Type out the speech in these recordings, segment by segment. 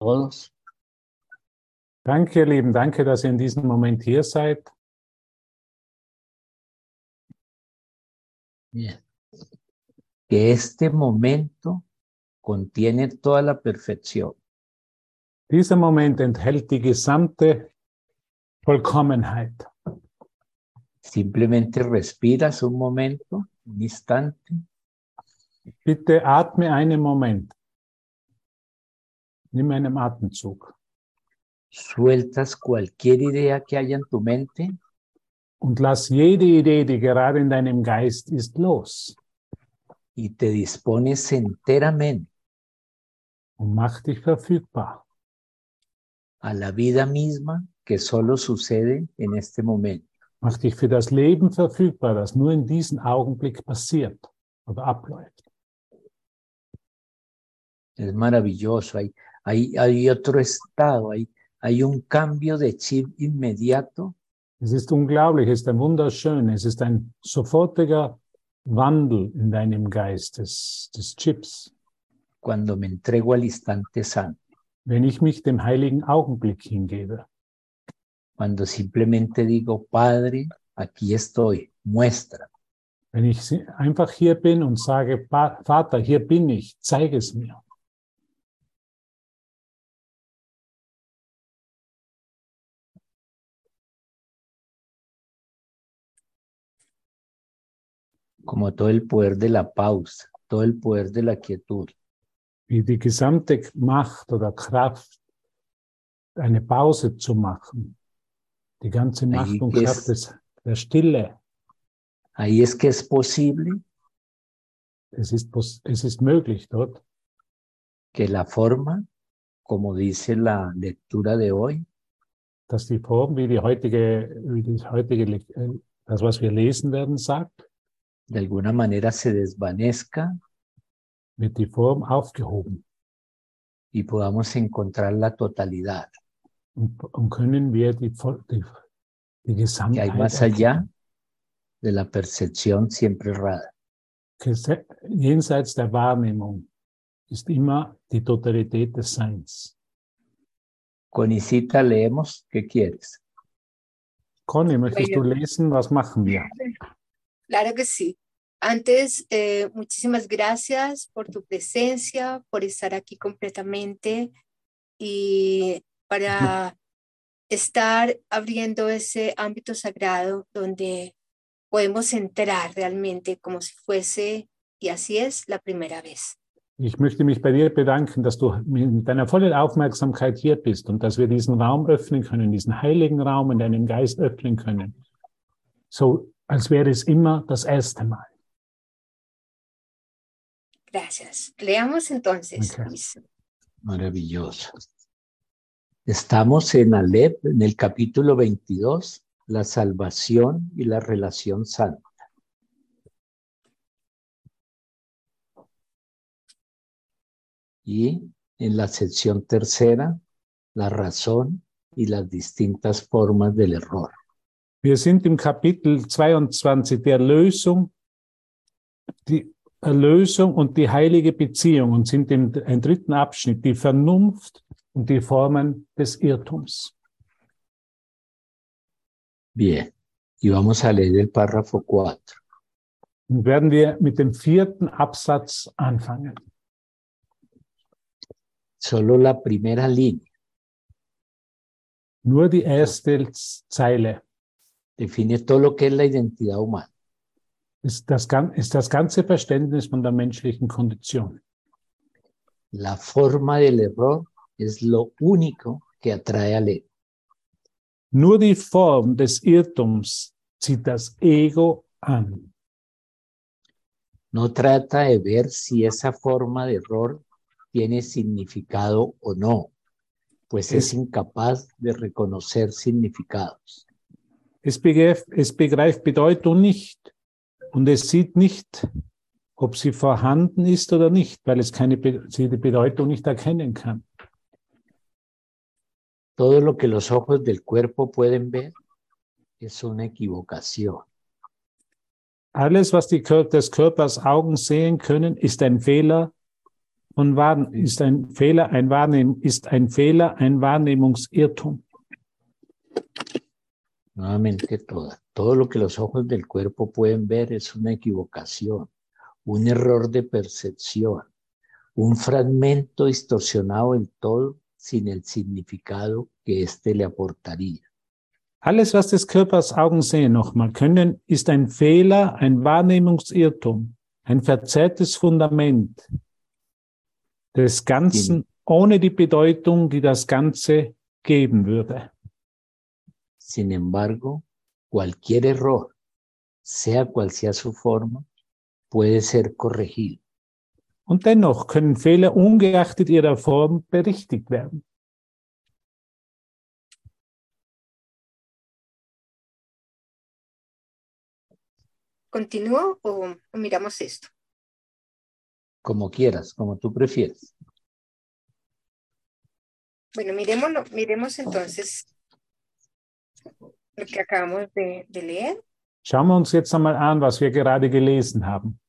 todos. Danke, ihr Lieben. Danke, dass ihr in diesem Moment hier seid. Bien. Que este momento contiene toda la perfección. Dieser Moment enthält die gesamte Vollkommenheit. Simplemente respiras un momento, un instante, Bitte atme einen Moment. Nimm einen Atemzug sueltas cualquier idea que haya en tu mente und lass jede Idee, die gerade in deinem Geist ist, los y te dispones enteramente und mach dich verfügbar a la vida misma que solo sucede en este momento. Mach dich für das Leben verfügbar, das nur in diesem Augenblick passiert oder abläuft. Es maravilloso, hay, hay, hay otro estado, hay, hay un cambio de chip inmediato Es ist unglaublich, es ist ein wunderschön, es ist ein sofortiger Wandel in deinem Geist des, des Chips, cuando me entrego al instante santo, wenn ich mich dem heiligen Augenblick hingebe. cuando simplemente digo, Padre, aquí estoy, muestra. Wenn ich einfach hier bin und sage, "Pa- Vater, hier bin ich, zeige es mir. Como todo el poder de la pausa, todo el poder de la quietud. wie die gesamte Macht oder Kraft, eine Pause zu machen. Die ganze Macht und ist- Kraft des, der Stille. Ahí es que es posible Es ist, es ist möglich dort, que la forma, como dice la lectura de hoy, dass die Form, wie die heutige, wie das heutige, äh, das was wir lesen werden, sagt, de alguna manera se desvanezca wird die Form aufgehoben. y podamos encontrar la totalidad Und, und können wir die, die, die que hay más allá de la percepción siempre errada. erkennen. Gese- Jenseits der Wahrnehmung ist immer die Totalität des Seins. Con Isita leemos, ¿qué quieres? Conny, möchtest du lesen? Was machen wir? Claro que sí. Antes, eh, muchísimas gracias por tu presencia, por estar aquí completamente y para estar abriendo ese ámbito sagrado donde podemos entrar realmente como si fuese, y así es, la primera vez. Ich möchte mich bei dir bedanken, dass du mit deiner vollen Aufmerksamkeit hier bist und dass wir diesen Raum öffnen können, diesen heiligen Raum in deinem Geist öffnen können. So, als wäre es immer das erste Mal. Gracias. Leamos entonces, Ok. Luis. Maravilloso. Estamos en Alep, en el capítulo 22, la salvación y la relación santa. Y en la sección tercera, la razón y las distintas formas del error. Wir sind im Kapitel 22 der Erlösung, die Erlösung und die heilige Beziehung und sind im, im dritten Abschnitt die Vernunft und die Formen des Irrtums. Bien, y vamos a leer el párrafo 4. Und werden wir mit dem vierten Absatz anfangen. Solo la primera línea Nur die erste Zeile define todo lo que es la identidad humana. ist das, ist das ganze Verständnis von der menschlichen Kondition. La forma del error es lo único que atrae al ego. Nur die Form des Irrtums zieht das Ego an. No trata de ver si esa forma de error tiene significado o no, pues es Es- incapaz de reconocer significados. Es begreift, es begreift Bedeutung nicht und es sieht nicht, ob sie vorhanden ist oder nicht, weil es keine, sie die Bedeutung nicht erkennen kann. Todo lo que los ojos del cuerpo pueden ver es una equivocación. Alles, was die Kör des Körpers Augen sehen können, ist ein Fehler von Wahrn ist ein Fehler, ein Wahrnehm ist ein Fehler, ein Wahrnehmungsirrtum. Nuevamente toda. Todo lo que los ojos del cuerpo pueden ver es una equivocación, un error de percepción, un fragmento distorsionado del todo sin el significado que éste le aportaría. Alles, was des Körpers Augen sehen, nochmal können, ist ein Fehler, ein Wahrnehmungsirrtum, ein verzerrtes Fundament des Ganzen ohne die Bedeutung, die das Ganze geben würde. Sin embargo, cualquier error, sea cual sea su forma, puede ser corregido. Und dennoch können Fehler ungeachtet ihrer Form berichtigt werden. ¿Continúo o, o miramos esto? Como quieras, como tú prefieres. Bueno, miremoslo, miremos entonces que acabamos de, de leer. Schauen wir uns jetzt einmal an, was wir gerade gelesen haben.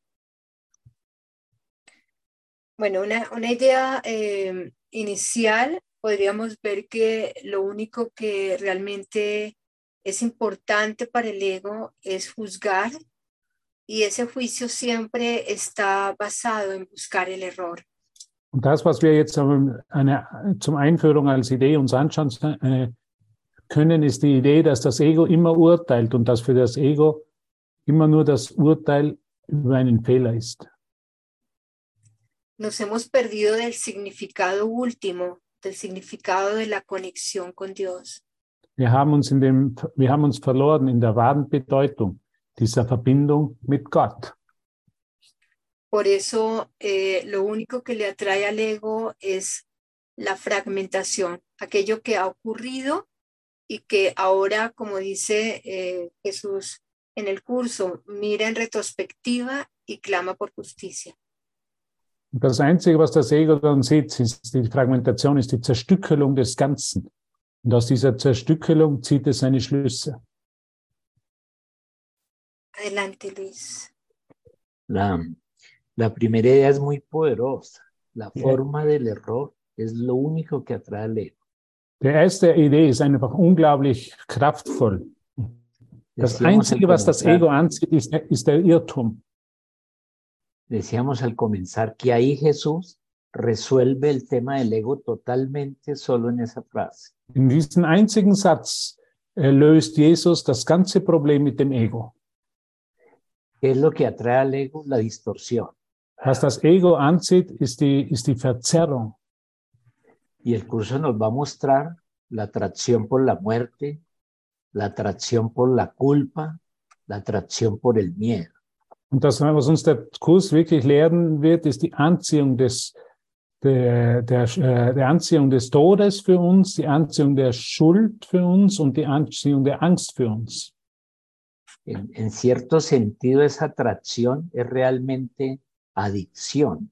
Bueno, una, una idea eh, inicial, podríamos ver que lo único que realmente es importante para el ego es juzgar y ese juicio siempre está basado en buscar el error. Und das, was wir jetzt eine, zum Einführung als Idee uns anschauen äh, können, ist die Idee, dass das Ego immer urteilt und dass für das Ego immer nur das Urteil über einen Fehler ist. Nos hemos perdido del significado último, del significado de la conexión con Dios. Wir haben uns in dem, wir haben uns verloren in der wahren Bedeutung dieser Verbindung mit Gott. Por eso eh, lo único que le atrae al ego es la fragmentación, aquello que ha ocurrido y que ahora, como dice eh, Jesús en el curso, mira en retrospectiva y clama por justicia. Das Einzige, was das Ego dann sieht, ist die Fragmentation, ist die Zerstückelung des Ganzen. Und aus dieser Zerstückelung zieht es seine Schlüsse. Adelante, Luis. La, la primera idea es muy poderosa. La Bien. forma del error es lo único que atrae al ego. Die erste Idee ist einfach unglaublich kraftvoll. Das Einzige, was das Ego anzieht, ist, ist der Irrtum. Decíamos al comenzar que ahí Jesús resuelve el tema del ego totalmente solo en esa frase. In diesem einzigen Satz äh, löst Jesus das ganze Problem mit dem Ego. ¿Qué es lo que atrae al ego? La distorsión. Was das Ego anzieht, ist die, ist die Verzerrung. Y el curso nos va a mostrar la atracción por la muerte, la atracción por la culpa, la atracción por el miedo. Und das, was uns der Kurs wirklich lehren wird, ist die Anziehung des, der, der, äh, der Anziehung des Todes für uns, die Anziehung der Schuld für uns und die Anziehung der Angst für uns. En, en cierto sentido, esa atracción es realmente adicción.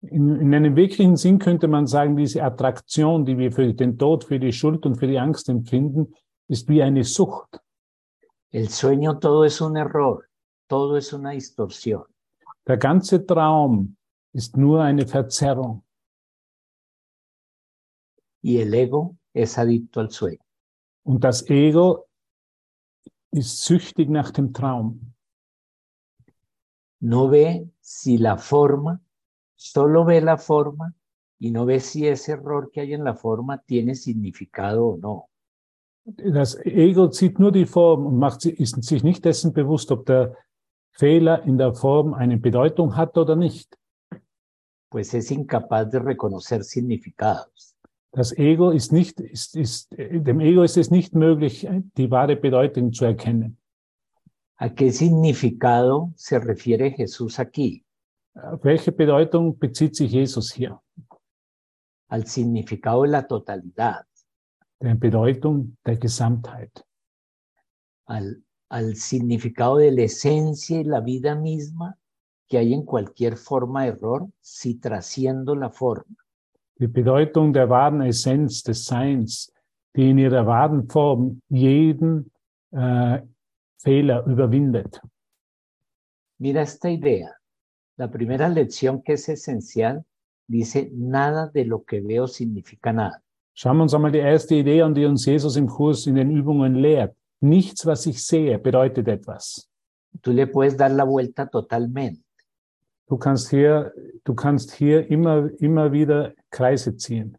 In, in einem wirklichen Sinn könnte man sagen, diese Attraktion, die wir für den Tod, für die Schuld und für die Angst empfinden, ist wie eine Sucht. El sueño todo es un error, todo es una distorsión. Der ganze Traum ist nur eine Verzerrung. Y el ego es adicto al sueño. Und das Ego ist süchtig nach dem Traum. No ve si la forma, solo ve la forma y no ve si ese error que hay en la forma tiene significado o no. Das Ego sieht nur die Form macht, ist sich nicht dessen bewusst, ob der Fehler in der Form eine Bedeutung hat oder nicht. Pues es incapaz de reconocer significados. Das Ego ist nicht, ist, ist, dem Ego ist es nicht möglich, die wahre Bedeutung zu erkennen. ¿A qué significado se refiere Jesús aquí? Auf welche Bedeutung bezieht sich Jesus hier? Al significado de la totalidad, Der Bedeutung der Gesamtheit. al, al significado de la esencia y la vida misma que hay en cualquier forma de error si trasciendo la forma. Die Bedeutung der wahren Essenz des Seins, die in ihrer wahren Form jeden äh, Fehler überwindet. Mira esta idea. La primera lección que es esencial dice, nada de lo que veo significa nada. Schauen wir uns einmal die erste Idee an, die uns Jesus im Kurs in den Übungen lehrt. Nichts, was ich sehe, bedeutet etwas. Tú le puedes dar la vuelta totalmente. Du kannst hier, du kannst hier immer, immer wieder Kreise ziehen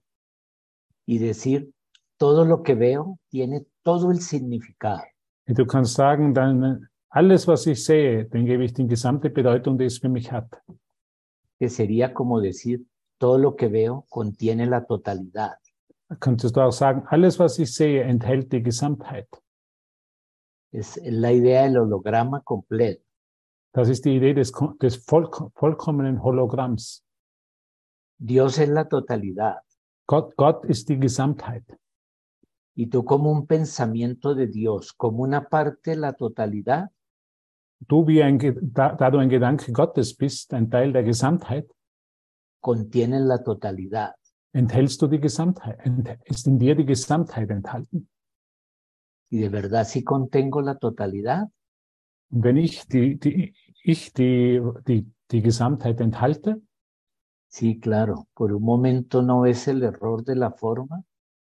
y decir, todo lo que veo tiene todo el significado. Du kannst sagen, dann alles, was ich sehe, dann gebe ich die gesamte Bedeutung, die es für mich hat. que sería como decir, todo lo que veo contiene la totalidad. Da könntest du auch sagen, alles, was ich sehe, enthält die Gesamtheit. Es la idea del holograma completo. Das ist die Idee des, des vollko- vollkommenen Hologramms. Dios es la totalidad. Gott, Gott ist die Gesamtheit. Y tú como un pensamiento de Dios, como una parte de la totalidad, Du, wie ein, da, du ein Gedanke Gottes bist, ein Teil der Gesamtheit, contienes la totalidad. enthältst du die Gesamtheit, ist in dir die Gesamtheit enthalten. Y de verdad si contengo la totalidad, Und wenn ich die, die, ich die, die, die Gesamtheit enthalte, sí, claro, por un momento no ves el error de la forma,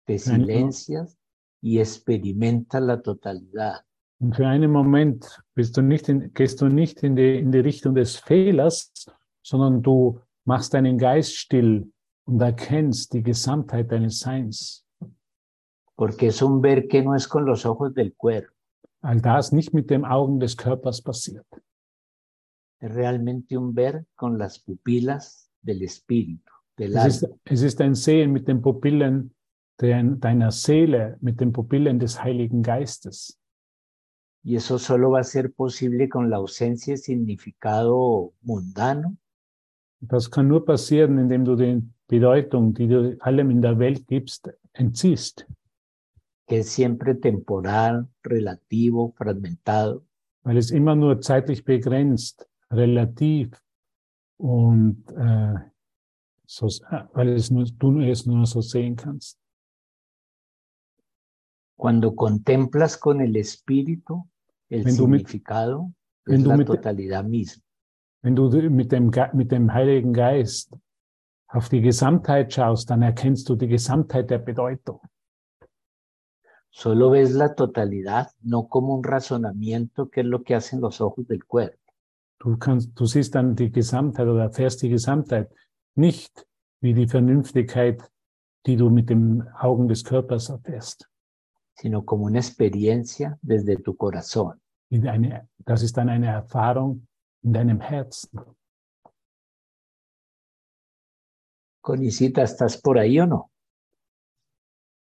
te silencias y experimentas la totalidad. Und für einen Moment du in, gehst du nicht in die, in die Richtung des Fehlers, sondern du machst deinen Geist still und erkennst die Gesamtheit deines Seins. Porque es un ver que no es con los ojos del cuerpo, All das nicht mit den Augen des Körpers passiert. es realmente un ver con las pupilas del espíritu, del Es ist, es ist ein Sehen mit den Pupillen dein- deiner Seele, mit den Pupillen des Heiligen Geistes. Y eso solo va a ser posible con la ausencia de significado mundano Das kann nur passieren, indem du Bedeutung, die du allem in der Welt gibst, entziehst. que es siempre temporal, relativo, fragmentado, weil es immer nur zeitlich begrenzt, relativ und äh, so, äh, weil es nur, du es nur so sehen kannst. Cuando contemplas con el espíritu el Wenn mit- significado, wenn es la mit- totalidad misma. Wenn du mit dem, mit dem Heiligen Geist auf die Gesamtheit schaust, dann erkennst du die Gesamtheit der Bedeutung. Solo ves la totalidad, no como un razonamiento, que es lo que hacen los ojos del cuerpo, Du kannst, du siehst dann die Gesamtheit oder erfährst die Gesamtheit nicht wie die Vernünftigkeit, die du mit den Augen des Körpers erfährst. Sino como una experiencia desde tu corazón. Eine, das ist dann eine Erfahrung in deinem Herzen. Conicita, ¿estás por ahí o no?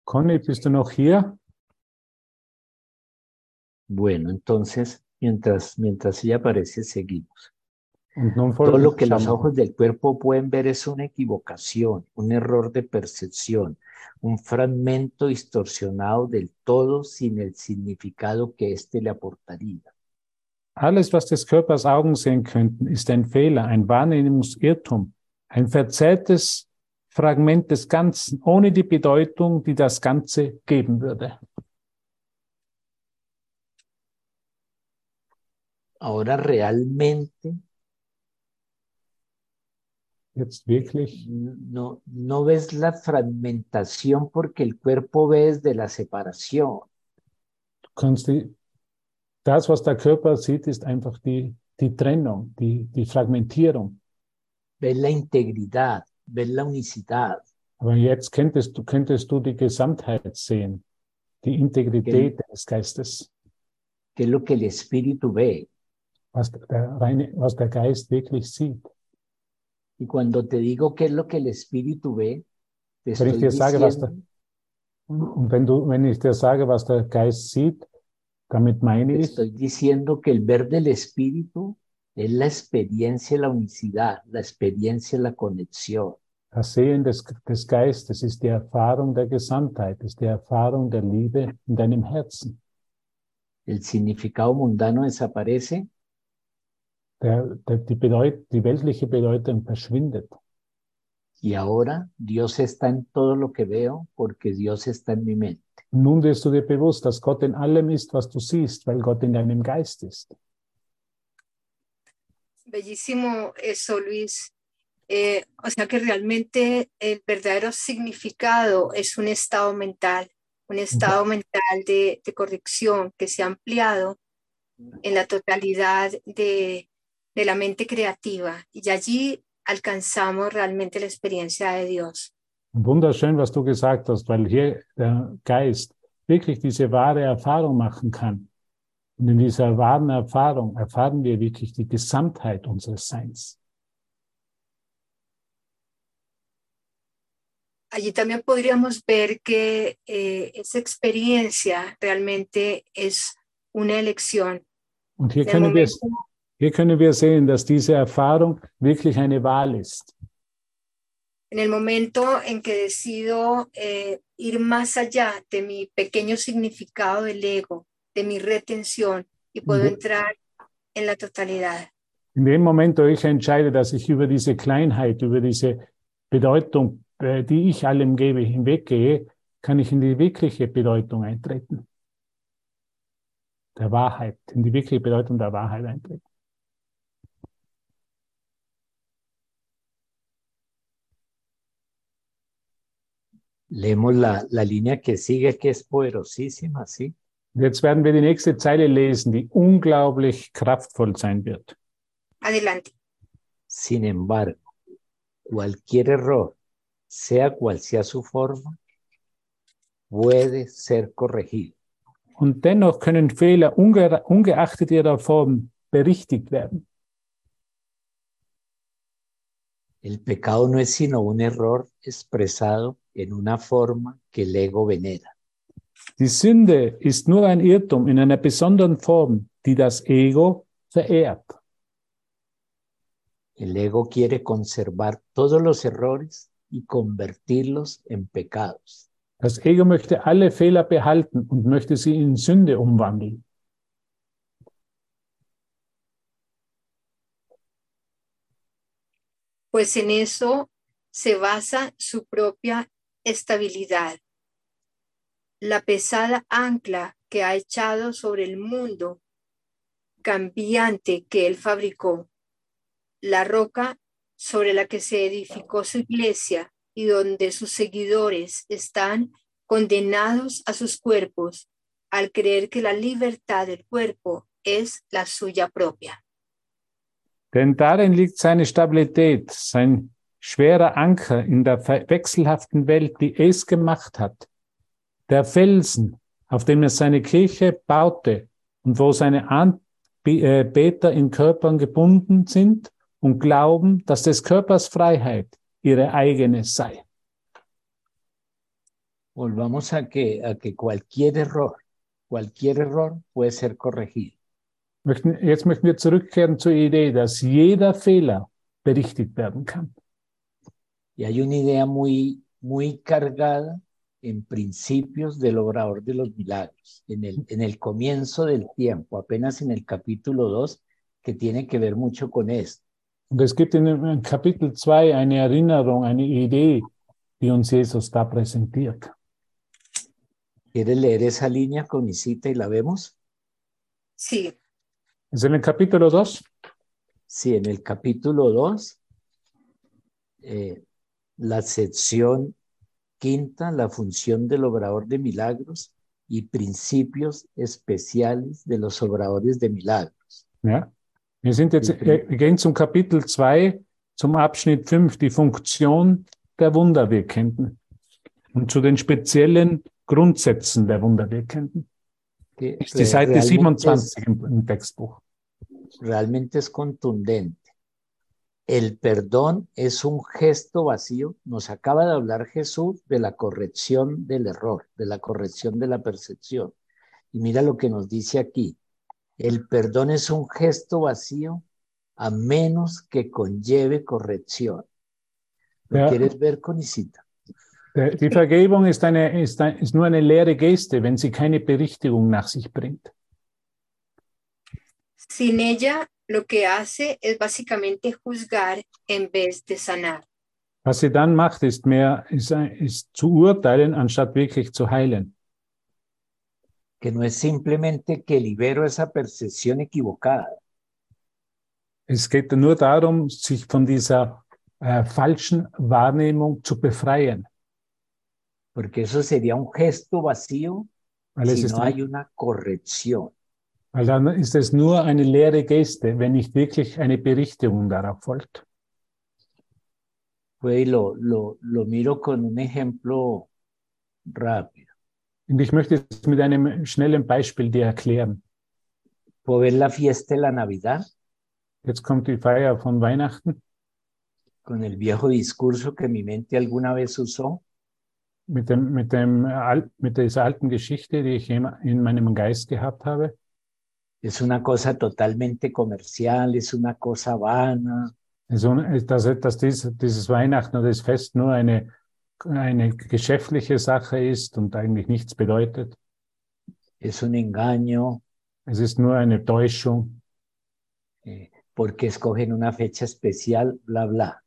Conny, bist du noch hier? Bueno, entonces, mientras, mientras ella aparece, seguimos. Todo lo que los ojos del cuerpo pueden ver es una equivocación, un error de percepción, un fragmento distorsionado del todo sin el significado que éste le aportaría. Alles, was des Körpers Augen sehen könnten, ist ein Fehler, ein Wahrnehmungsirrtum, ein verzerrtes Fragment des Ganzen, ohne die Bedeutung, die das Ganze geben würde. Ahora realmente Jetzt wirklich, no, no ves la fragmentación porque el cuerpo ve desde la separación. du kannst die, das, was der Körper sieht, ist einfach die, die Trennung, die, die Fragmentierung. Ves la integridad, ves la unicidad, Aber jetzt könntest du, könntest du die Gesamtheit sehen, die Integrität des Geistes, que es lo que el espíritu ve. was der, was der Geist wirklich sieht. Y cuando te digo qué es lo que el espíritu ve, te Wenn ich estoy dir sage, was diciendo, Und wenn du, wenn ich dir sage, was der Geist sieht, damit meine te ich, estoy diciendo que el ver del espíritu es la experiencia la unicidad, la experiencia la conexión. das Sehen des, des Geistes ist die Erfahrung der Gesamtheit, ist die Erfahrung der Liebe in deinem Herzen. El significado mundano desaparece Der, der, die, Bedeut, die weltliche Bedeutung verschwindet. y ahora Dios está en todo lo que veo porque Dios está en mi mente. Und nun wirst du dir bewusst, dass Gott in allem ist, was du siehst, weil Gott in deinem Geist ist. Bellísimo eso, Luis. Eh, o sea que realmente el verdadero significado es un estado mental, un estado mental de, de corrección que se ha ampliado en la totalidad de, de la mente creativa y allí alcanzamos realmente la experiencia de Dios. Wunderschön, was du gesagt hast, weil hier der Geist wirklich diese wahre Erfahrung machen kann. Und in dieser wahren Erfahrung erfahren wir wirklich die Gesamtheit unseres Seins. Allí también podríamos ver que eh, esa experiencia realmente es una elección. Und hier können, wir, momento- hier können wir sehen, dass diese Erfahrung wirklich eine Wahl ist. en el momento en que decido eh, ir más allá de mi pequeño significado del ego, de mi retención y puedo entrar en la totalidad. In dem Moment, wo ich entscheide, dass ich über diese Kleinheit, über diese Bedeutung, äh, die ich allem gebe, hinweggehe, kann ich in die wirkliche Bedeutung eintreten. Der Wahrheit, in die wirkliche Bedeutung der Wahrheit eintreten. Leemos la, la línea que sigue, que es poderosísima, ¿sí? Jetzt werden wir die nächste Zeile lesen, die unglaublich kraftvoll sein wird. Adelante. Sin embargo, cualquier error, sea cual sea su forma, puede ser corregido. Und dennoch können Fehler unge ungeachtet ihrer Form berichtigt werden. El pecado no es sino un error expresado en una forma que el ego venera. Die Sünde ist nur ein Irrtum in einer besonderen Form, die das Ego verehrt. El ego quiere conservar todos los errores y convertirlos en pecados. Das Ego möchte alle Fehler behalten und möchte sie in Sünde umwandeln. Pues en eso se basa su propia estabilidad. La pesada ancla que ha echado sobre el mundo cambiante que él fabricó, la roca sobre la que se edificó su iglesia y donde sus seguidores están condenados a sus cuerpos al creer que la libertad del cuerpo es la suya propia. Denn darin liegt seine Stabilität, sein schwerer Anker in der wechselhaften Welt, die es gemacht hat. Der Felsen, auf dem er seine Kirche baute und wo seine Anbeter in Körpern gebunden sind und glauben, dass des Körpers Freiheit ihre eigene sei. Volvamos a que, a que cualquier error, cualquier error puede ser corregido. Jetzt möchten wir zurückkehren zur Idee, dass jeder Fehler berichtigt werden kann. Y hay una idea muy, muy cargada en principios del obrador de los milagros, en el, en el comienzo del tiempo, apenas en el capítulo 2, que tiene que ver mucho con esto. Es gibt in dem Kapitel 2 eine Erinnerung, eine Idee, die uns Jesus da präsentiert. ¿Quieres leer esa línea con mi cita y la vemos? Sí, Es en el capítulo 2. Sí, en el capítulo 2, eh, la sección quinta, la función del obrador de milagros y principios especiales de los obradores de milagros. Ja. Wir sind jetzt, Mhm. äh, wir gehen zum Kapitel 2, zum Abschnitt 5, die Funktion der Wunderwirkenden und zu den speziellen Grundsätzen der Wunderwirkenden. Que ist die Seite realmente, es, 27 im, im Textbuch. realmente es contundente. El perdón es un gesto vacío. Nos acaba de hablar Jesús de la corrección del error, de la corrección de la percepción. Y mira lo que nos dice aquí. El perdón es un gesto vacío a menos que conlleve corrección. ¿Lo Ja. quieres ver con Isita? Die Vergebung ist, eine, ist, ein, ist nur eine leere Geste, wenn sie keine Berichtigung nach sich bringt. Sin ella lo que hace es básicamente juzgar en vez de sanar. Was sie dann macht, ist mehr, ist, ist zu urteilen, anstatt wirklich zu heilen. Que no es simplemente que libero esa percepción equivocada, Es geht nur darum, sich von dieser äh, falschen Wahrnehmung zu befreien. porque eso sería un gesto vacío Weil es si ist no hay una corrección. Weil dann ist es nur eine leere Geste, wenn nicht wirklich eine Berichtigung darauf folgt. Pues lo, lo, lo miro con un ejemplo rápido. Und ich möchte es mit einem schnellen Beispiel dir erklären. Puedo ver la fiesta de la Navidad Jetzt kommt die Feier von Weihnachten con el viejo discurso que mi mente alguna vez usó. mit, dem, mit, dem, mit dieser alten Geschichte, die ich in meinem Geist gehabt habe. Es una cosa totalmente comercial, es una cosa vana, Also, dass, dass dies, dieses Weihnachten oder das Fest nur eine, eine geschäftliche Sache ist und eigentlich nichts bedeutet. es un engaño, Es ist nur eine Täuschung, eh, porque escogen una fecha especial, bla, bla.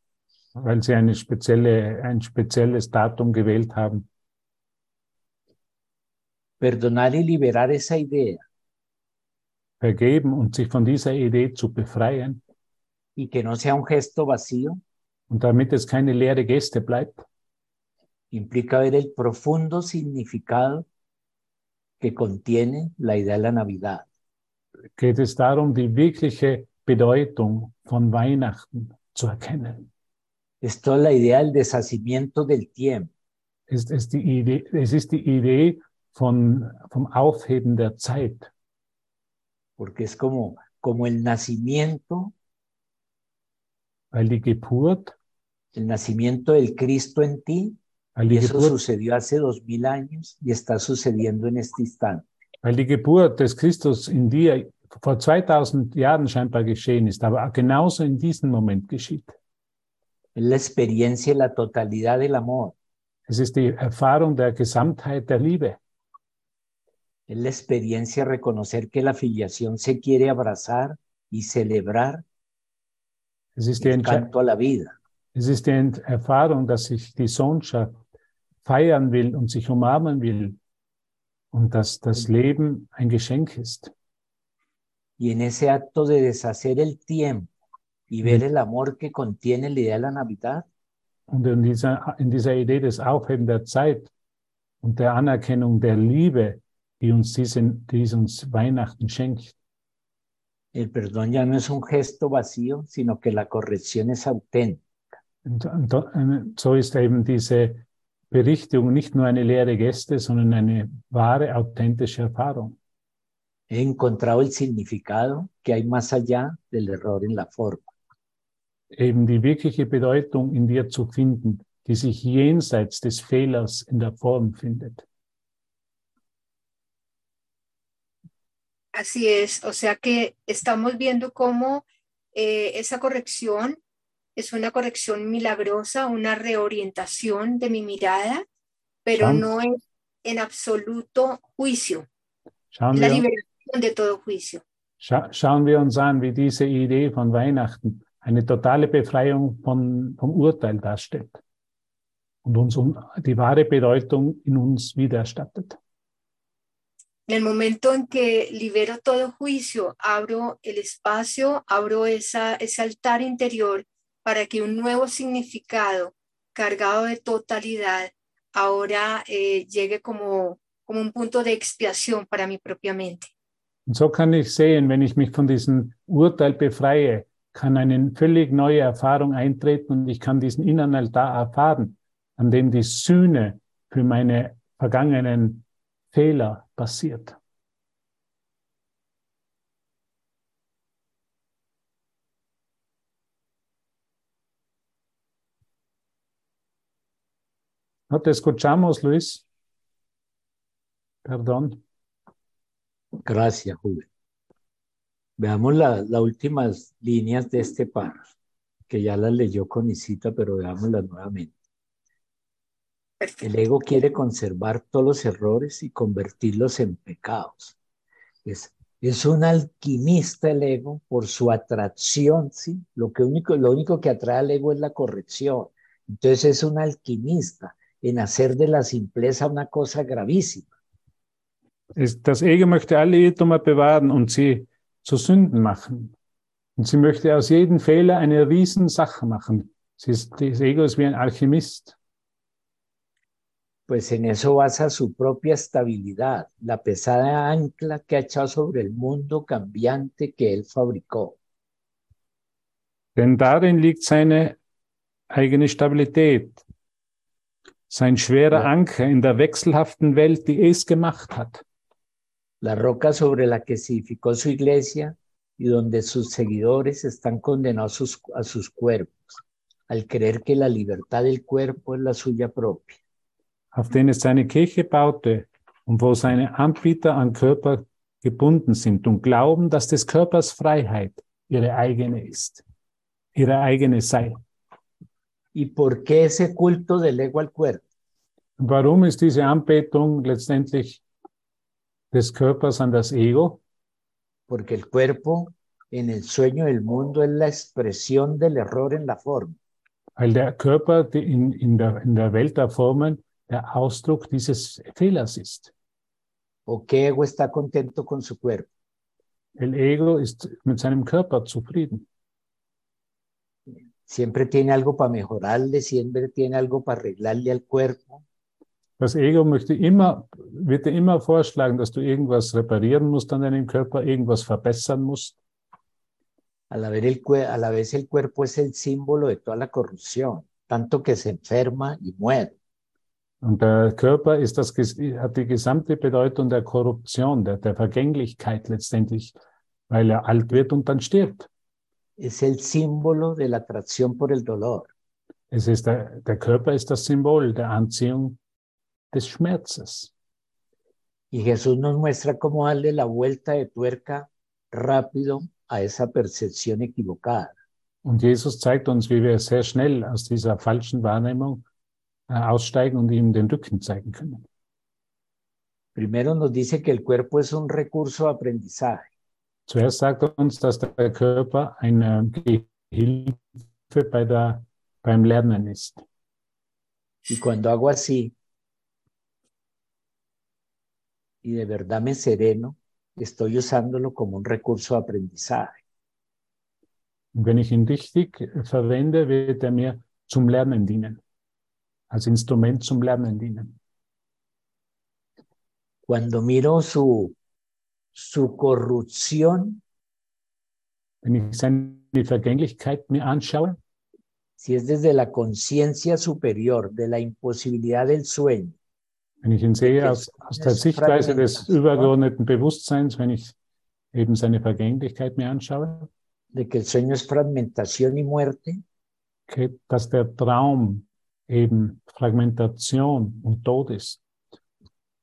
weil sie eine spezielle, ein spezielles Datum gewählt haben. Perdonar y liberar esa idea Vergeben und sich von dieser Idee zu befreien. y que no sea un gesto vacío Und damit es keine leere Geste bleibt, implica ver el profundo significado que contiene la idea de la Navidad. geht es darum, die wirkliche Bedeutung von Weihnachten zu erkennen. Es toda la idea del deshacimiento del tiempo, Es ist die Idee, es ist die Idee von, vom Aufheben der Zeit, porque es como, como el nacimiento, el nacimiento del Cristo en ti, y eso sucedió hace dos mil años y está sucediendo en este instante. weil die Geburt des Christus in dir vor 2000 Jahren scheinbar geschehen. Ist, aber genauso in diesem Moment geschieht. Es la experiencia la totalidad del amor, Es ist die Erfahrung der Gesamtheit der Liebe. Es la experiencia reconocer que la filiación se quiere abrazar y celebrar Es ist die, canto a la vida. es ist die Erfahrung, dass sich die Sohnschaft feiern will und sich umarmen will und dass das Leben ein Geschenk ist. Y en ese acto de deshacer el tiempo y ver el amor que contiene la idea de la Navidad, Und in dieser, in dieser Idee des Aufheben der Zeit und der Anerkennung der Liebe, die uns, diesen, die uns Weihnachten schenkt, el perdón ya no es un gesto vacío, sino que la corrección es auténtica. und, und, und so ist eben diese Berichtigung nicht nur eine leere Geste, sondern eine wahre, authentische Erfahrung. He encontrado el significado que hay más allá del error en la forma. Eben die wirkliche Bedeutung in dir zu finden, die sich jenseits des Fehlers in der Form findet. Así es, o sea que estamos viendo cómo eh, esa corrección es una corrección milagrosa, una reorientación de mi mirada, pero no es en absoluto juicio, Schauen la liberación de todo juicio. scha schauen wir uns an, wie diese Idee von Weihnachten eine totale Befreiung von, vom Urteil darstellt und uns um die wahre Bedeutung in uns wiedererstattet. En el momento en que libero todo juicio, abro el espacio, abro ese altar interior para que un nuevo significado cargado de totalidad ahora eh, llegue como, un punto de expiación para mi propia mente. So kann ich sehen, wenn ich mich von diesem Urteil befreie, kann eine völlig neue Erfahrung eintreten und ich kann diesen inneren Altar erfahren, an dem die Sühne für meine vergangenen Fehler passiert. ¿No te escuchamos, Luis? Perdón. Gracias, Julio. Veamos la- las últimas líneas de este párrafo, que ya las leyó con Isita, pero veámoslas nuevamente. El ego quiere conservar todos los errores y convertirlos en pecados. Es, es un alquimista el ego por su atracción, ¿sí? Lo, único, lo único que atrae al ego es la corrección. Entonces es un alquimista en hacer de la simpleza una cosa gravísima. Das Ego möchte alle Irrtümer bewahren und sie zu Sünden machen. Und sie möchte aus jedem Fehler eine Riesensache machen. Sie ist, das Ego ist wie ein Alchemist. Pues en eso basa su propia estabilidad, la pesada ancla que ha echado sobre el mundo cambiante que él fabricó. Denn darin liegt seine eigene Stabilität, sein schwerer. Anker in der wechselhaften Welt, die es gemacht hat. la roca sobre la que se edificó su iglesia y donde sus seguidores están condenados sus- a sus cuerpos, al creer que la libertad del cuerpo es la suya propia. Auf den es seine Kirche baute und wo seine Anbieter an Körper gebunden sind und glauben, dass des Körpers Freiheit ihre eigene ist, ihre eigene sei. ¿Y por qué ese culto del ego al cuerpo? Und warum ist diese Anbetung letztendlich des Körpers an das Ego? Porque el cuerpo en el sueño del mundo es la expresión del error en la forma. Weil der Körper in, in, der, in der Welt der Formen der Ausdruck dieses Fehlers ist. ¿O qué ego está contento con su cuerpo? El Ego ist mit seinem Körper zufrieden. Siempre tiene algo para mejorarle, siempre tiene algo para arreglarle al cuerpo. Das Ego möchte immer, wird dir immer vorschlagen, dass du irgendwas reparieren musst an deinem Körper, irgendwas verbessern musst. A la, vez el, a la vez el cuerpo es el símbolo de toda la corrupción, tanto que se enferma y muere. Und der Körper ist das, hat die gesamte Bedeutung der Korruption, der, der Vergänglichkeit letztendlich, weil er alt wird und dann stirbt. Es el símbolo de la atracción por el dolor. Es ist der, der Körper ist das Symbol der Anziehung des Schmerzes. Y Jesús nos muestra cómo darle la vuelta de tuerca rápido a esa percepción equivocada. Und Jesus zeigt uns, wie wir sehr schnell aus dieser falschen Wahrnehmung aussteigen und ihm den Rücken zeigen können. Primero nos dice que el cuerpo es un recurso de aprendizaje. Zuerst sagt er uns, dass der Körper eine Gehilfe bei der, beim Lernen ist. Y cuando hago así y de verdad me sereno, estoy usándolo como un recurso de aprendizaje. Und wenn ich ihn richtig verwende, wird er mir zum Lernen dienen, als Instrument zum Lernen dienen. Cuando miro su, su corrupción, Wenn ich seine Vergänglichkeit mir anschaue, si es desde la conciencia superior de la imposibilidad del sueño, wenn ich ihn sehe aus, aus der Sichtweise des übergeordneten Bewusstseins, wenn ich eben seine Vergänglichkeit mir anschaue, de que el sueño es fragmentación y muerte, okay, dass der Traum eben Fragmentation und Tod ist.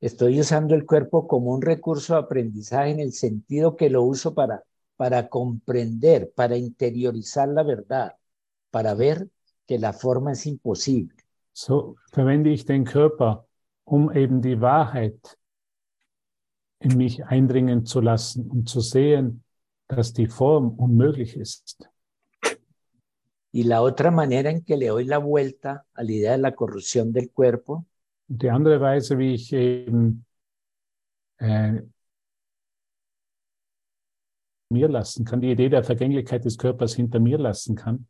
estoy usando el cuerpo como un recurso de aprendizaje en el sentido que lo uso para, para comprender, para interiorizar la verdad, para ver que la forma es imposible. So verwende ich den Körper, um eben die Wahrheit in mich eindringen zu lassen und zu sehen, dass die Form unmöglich ist. Y la otra manera en que le doy la vuelta a la idea de la corrupción del cuerpo die andere Weise, wie ich eben äh, mir lassen kann, die Idee der Vergänglichkeit des Körpers hinter mir lassen kann,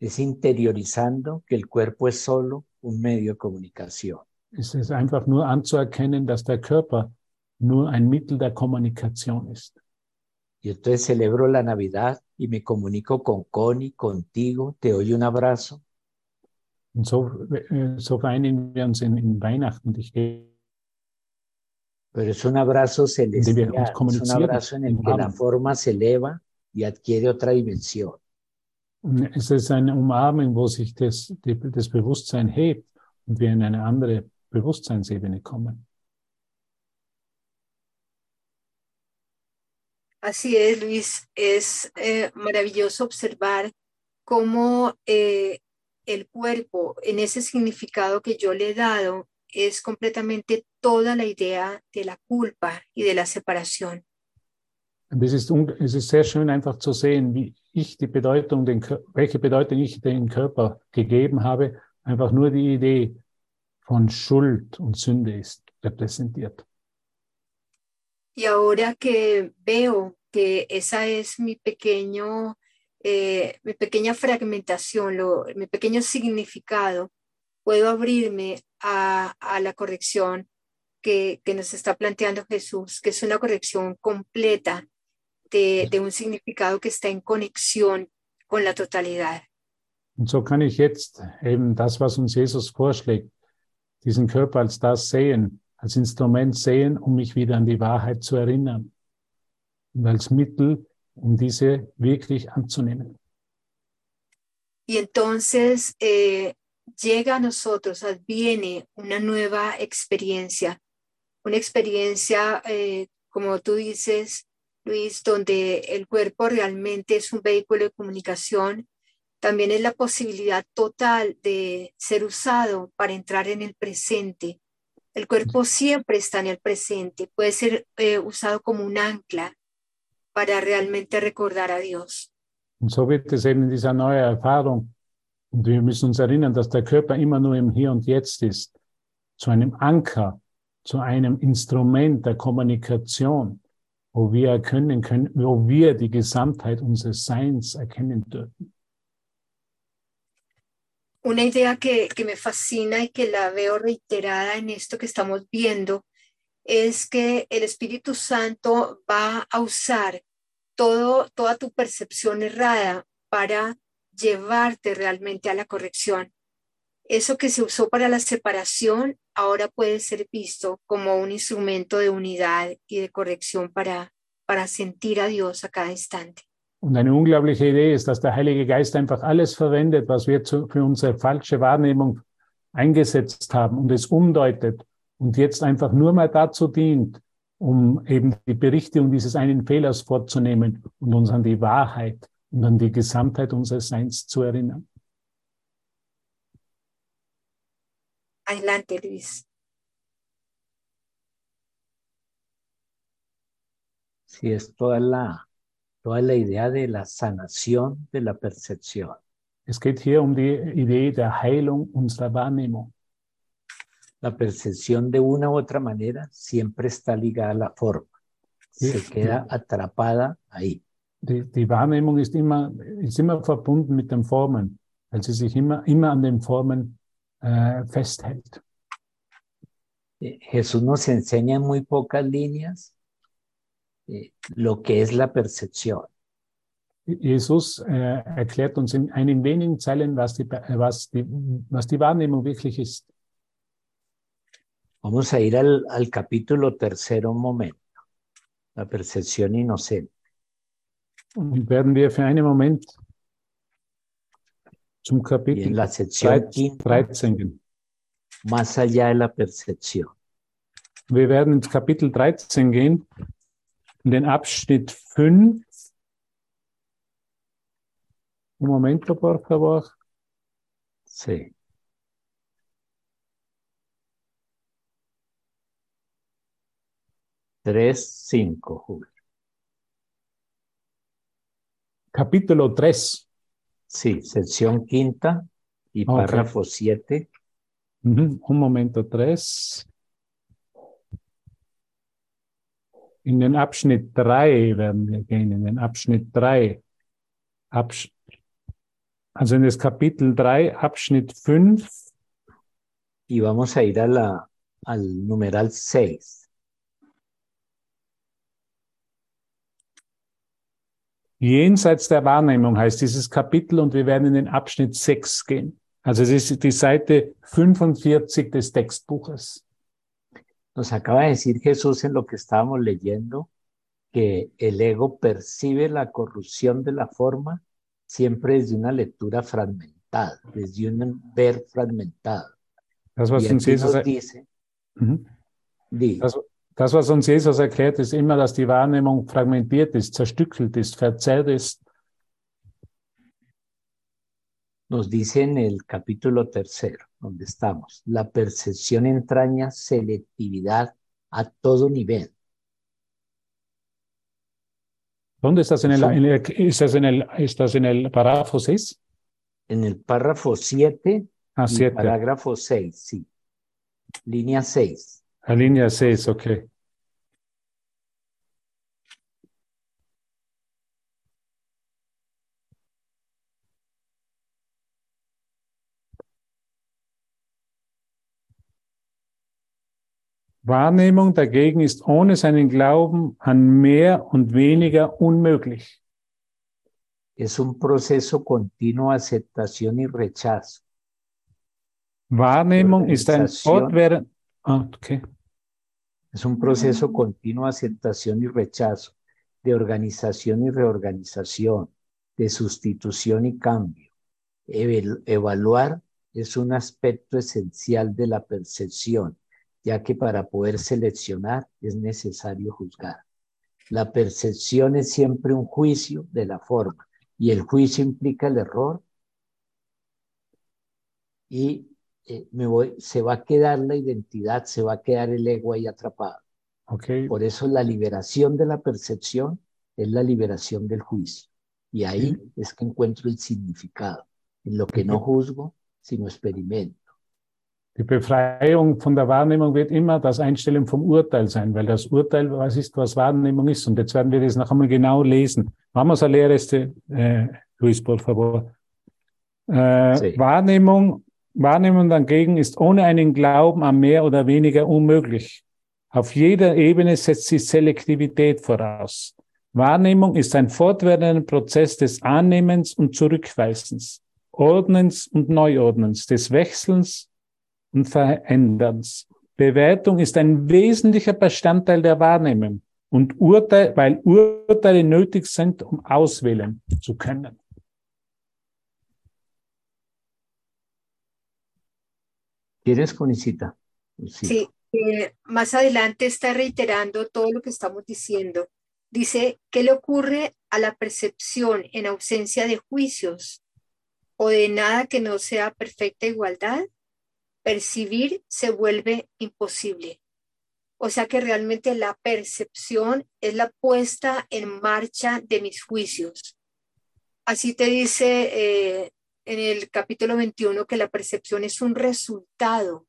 es interiorizando que el cuerpo es solo un medio de comunicación. ist es einfach nur anzuerkennen, dass der Körper nur ein Mittel der Kommunikation ist. Y entonces celebro la Navidad y me comunico con Connie, contigo, te doy un abrazo Und so, so vereinigen wir uns in, in Weihnachten. Ich Pero es un abrazo celestial, es un abrazo en el que la forma se eleva y adquiere otra dimensión. Es ist eine Umarmung, wo sich das, das Bewusstsein hebt und wir in eine andere Bewusstseinsebene kommen. Así es, Luis. Es eh, maravilloso observar cómo eh, el cuerpo, en ese significado que yo le he dado, es completamente toda la idea de la culpa y de la separación. Es ist, es ist sehr schön einfach zu sehen, wie ich die Bedeutung, den, welche Bedeutung ich dem Körper gegeben habe. Einfach nur die Idee von Schuld und Sünde ist repräsentiert. Y ahora que veo que esa es mi pequeño eh, mi pequeña fragmentación, lo, mi pequeño significado, puedo abrirme a, a la corrección que, que, nos está planteando Jesús, que es una corrección completa de, de un significado que está en conexión con la totalidad. Und so kann ich jetzt eben das, was uns Jesus vorschlägt, diesen Körper als das sehen, als Instrument sehen, um mich wieder an die Wahrheit zu erinnern und als Mittel, um diese wirklich anzunehmen. Y entonces eh, llega a nosotros, viene una nueva experiencia, una experiencia, eh, como tú dices, Luis, donde el cuerpo realmente es un vehículo de comunicación, también es la posibilidad total de ser usado para entrar en el presente. El cuerpo siempre está en el presente, puede ser eh, usado como un ancla para realmente recordar a Dios. Und so wird es eben dieser neue Erfahrung. Und wir müssen uns erinnern, dass der Körper immer nur im Hier und Jetzt ist, zu einem Anker, zu einem Instrument der Kommunikation, wo wir erkennen können, wo wir die Gesamtheit unseres Seins erkennen dürfen. Una idea que, que me fascina y que la veo reiterada en esto que estamos viendo es que el Espíritu Santo va a usar todo, toda tu percepción errada para llevarte realmente a la corrección. Eso que se usó para la separación ahora puede ser visto como un instrumento de unidad y de corrección para, para sentir a Dios a cada instante. Und eine unglaubliche Idee ist, dass der Heilige Geist einfach alles verwendet, was wir zu, für unsere falsche Wahrnehmung eingesetzt haben und es umdeutet und jetzt einfach nur mal dazu dient, um eben die Berichtigung dieses einen Fehlers vorzunehmen und uns an die Wahrheit und an die Gesamtheit unseres Seins zu erinnern. Adelante, Luis. Sí, es toda la, toda la idea de la sanación de la percepción. Es geht hier um die Idee der Heilung unserer Wahrnehmung. La percepción de una u otra manera siempre está ligada a la forma. Se queda atrapada ahí. Die, die Wahrnehmung ist immer, ist immer verbunden mit den Formen, weil sie sich immer, immer an den Formen äh, festhält. Eh, Jesús nos enseña en muy pocas líneas eh, lo que es la percepción. Jesus äh, erklärt uns in einigen wenigen Zeilen, was die, was, die, was die Wahrnehmung wirklich ist. Vamos a ir al, al capítulo tercero un momento. La percepción inocente. Und werden wir für einen Moment zum en Kapitel la sección 13 quinta, 13 gehen. más allá de la percepción. Wir werden ins Kapitel 13 gehen, den Abschnitt 5. Un momento, por favor. Sí. Tres, cinco, Julio. Capítulo 3. Sí, sección quinta y Ok. párrafo siete. Mhm, Un momento, 3. In den Abschnitt 3 werden wir gehen, in den Abschnitt 3. Absch also in das Kapitel 3, Abschnitt 5. Y vamos a ir a la, al numeral seis. Jenseits der Wahrnehmung heißt dieses Kapitel und wir werden in den Abschnitt 6 gehen. Also es ist die Seite 45 des Textbuches. Nos acaba de decir Jesús en lo que estábamos leyendo que el ego percibe la corrupción de la forma siempre desde una lectura fragmentada, desde un ver fragmentado. Das, was uns Jesus, dice, Mhm. di, das, das, was uns Jesus erklärt, ist immer, dass die Wahrnehmung fragmentiert ist, zerstückelt ist, verzerrt ist. Nos dice en el capítulo tercero, donde estamos, la percepción entraña selectividad a todo nivel. ¿Dónde ist das in el, in el, ist das in el, ist das in el párrafo 6? En el párrafo 7 Ah, y 7. parágrafo 6, sí. Línea 6. La línea 6, okay. Wahrnehmung dagegen ist ohne seinen Glauben an mehr und weniger unmöglich. Es un proceso continuo de aceptación y rechazo. Wahrnehmung ist ein fortwährend. Ah, okay. Es un proceso continuo de aceptación y rechazo, de organización y reorganización, de sustitución y cambio. Evaluar es un aspecto esencial de la percepción, ya que para poder seleccionar es necesario juzgar. La percepción es siempre un juicio de la forma y el juicio implica el error y eh, me voy, se va a quedar la identidad, se va a quedar el ego ahí atrapado. Okay. Por eso la liberación de la percepción es la liberación del juicio. Y ahí es que encuentro el significado, en lo que no juzgo, sino experimento. Die Befreiung von der Wahrnehmung wird immer das Einstellen vom Urteil sein, weil das Urteil was ist, was Wahrnehmung ist. Und jetzt werden wir das noch einmal genau lesen. Vamos a leer este, eh, Luis, por favor. Äh, Sí. Wahrnehmung, Wahrnehmung dagegen ist ohne einen Glauben an mehr oder weniger unmöglich. Auf jeder Ebene setzt sie Selektivität voraus. Wahrnehmung ist ein fortwährender Prozess des Annehmens und Zurückweisens, Ordnens und Neuordnens, des Wechselns und Veränderns. Bewertung ist ein wesentlicher Bestandteil der Wahrnehmung und Urteil, weil Urteile nötig sind, um auswählen zu können. ¿Quieres, Conicita? Sí, eh, más adelante está reiterando todo lo que estamos diciendo. Dice, ¿qué le ocurre a la percepción en ausencia de juicios o de nada que no sea perfecta igualdad? Percibir se vuelve imposible. O sea que realmente la percepción es la puesta en marcha de mis juicios. Así te dice eh, en el capítulo 21 que la percepción es un resultado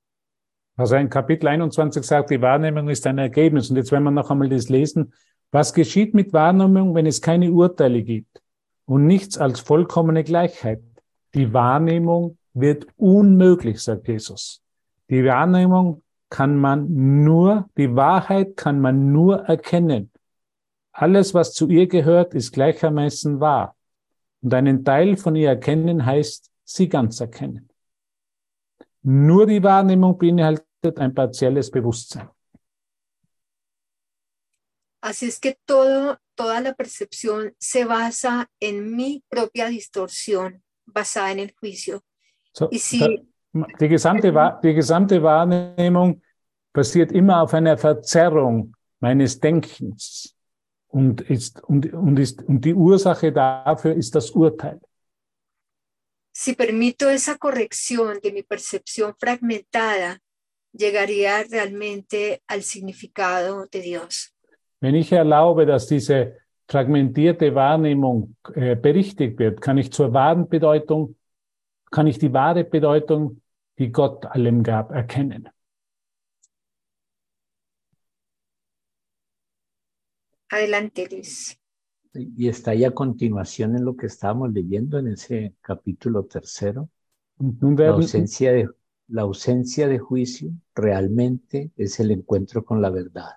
Also in Kapitel 21 sagt, die Wahrnehmung ist ein Ergebnis. Und jetzt werden wir noch einmal das lesen. Was geschieht mit Wahrnehmung, wenn es keine Urteile gibt und nichts als vollkommene Gleichheit? Die Wahrnehmung wird unmöglich, sagt Jesus. Die Wahrnehmung kann man nur, die Wahrheit kann man nur erkennen. Alles, was zu ihr gehört, ist gleichermaßen wahr. Und einen Teil von ihr erkennen heißt, sie ganz erkennen. Nur die Wahrnehmung beinhaltet ein partielles Bewusstsein. Así es que todo, toda la percepción se basa en mi propia distorsión, basada en el juicio. So, die, gesamte, die gesamte Wahrnehmung basiert immer auf einer Verzerrung meines Denkens und, ist, und, und, ist, und die Ursache dafür ist das Urteil. si permito esa corrección de mi percepción fragmentada, llegaría realmente al significado de Dios. Wenn ich erlaube, dass diese fragmentierte Wahrnehmung äh, berichtigt wird, kann ich zur wahren Bedeutung, kann ich die wahre Bedeutung, die Gott allem gab, erkennen. Adelante, Luis. Y está ahí a continuación en lo que estábamos leyendo en ese capítulo tercero. La ausencia de, la ausencia de juicio realmente es el encuentro con la verdad.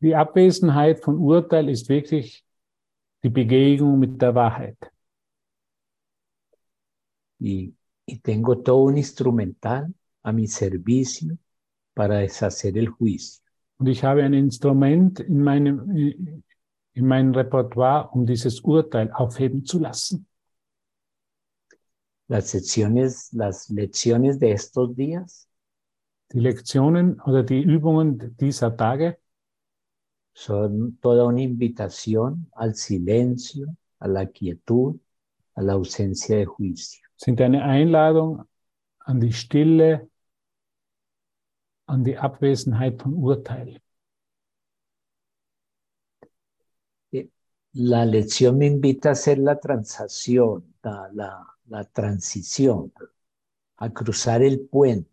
Die Abwesenheit von Urteil ist wirklich die Begegnung mit der Wahrheit. Y, y tengo todo un instrumental a mi servicio para deshacer el juicio. Und ich habe ein Instrument in meinem, in meinem Repertoire, um dieses Urteil aufheben zu lassen. Las secciones, las lecciones de estos días Die Lektionen oder die Übungen dieser Tage son toda una invitación al silencio, a la quietud, a la ausencia de juicio. Sind eine Einladung an die Stille, an die Abwesenheit von Urteil. La lección me invita a hacer la transacción, la, la, la transición, a cruzar el puente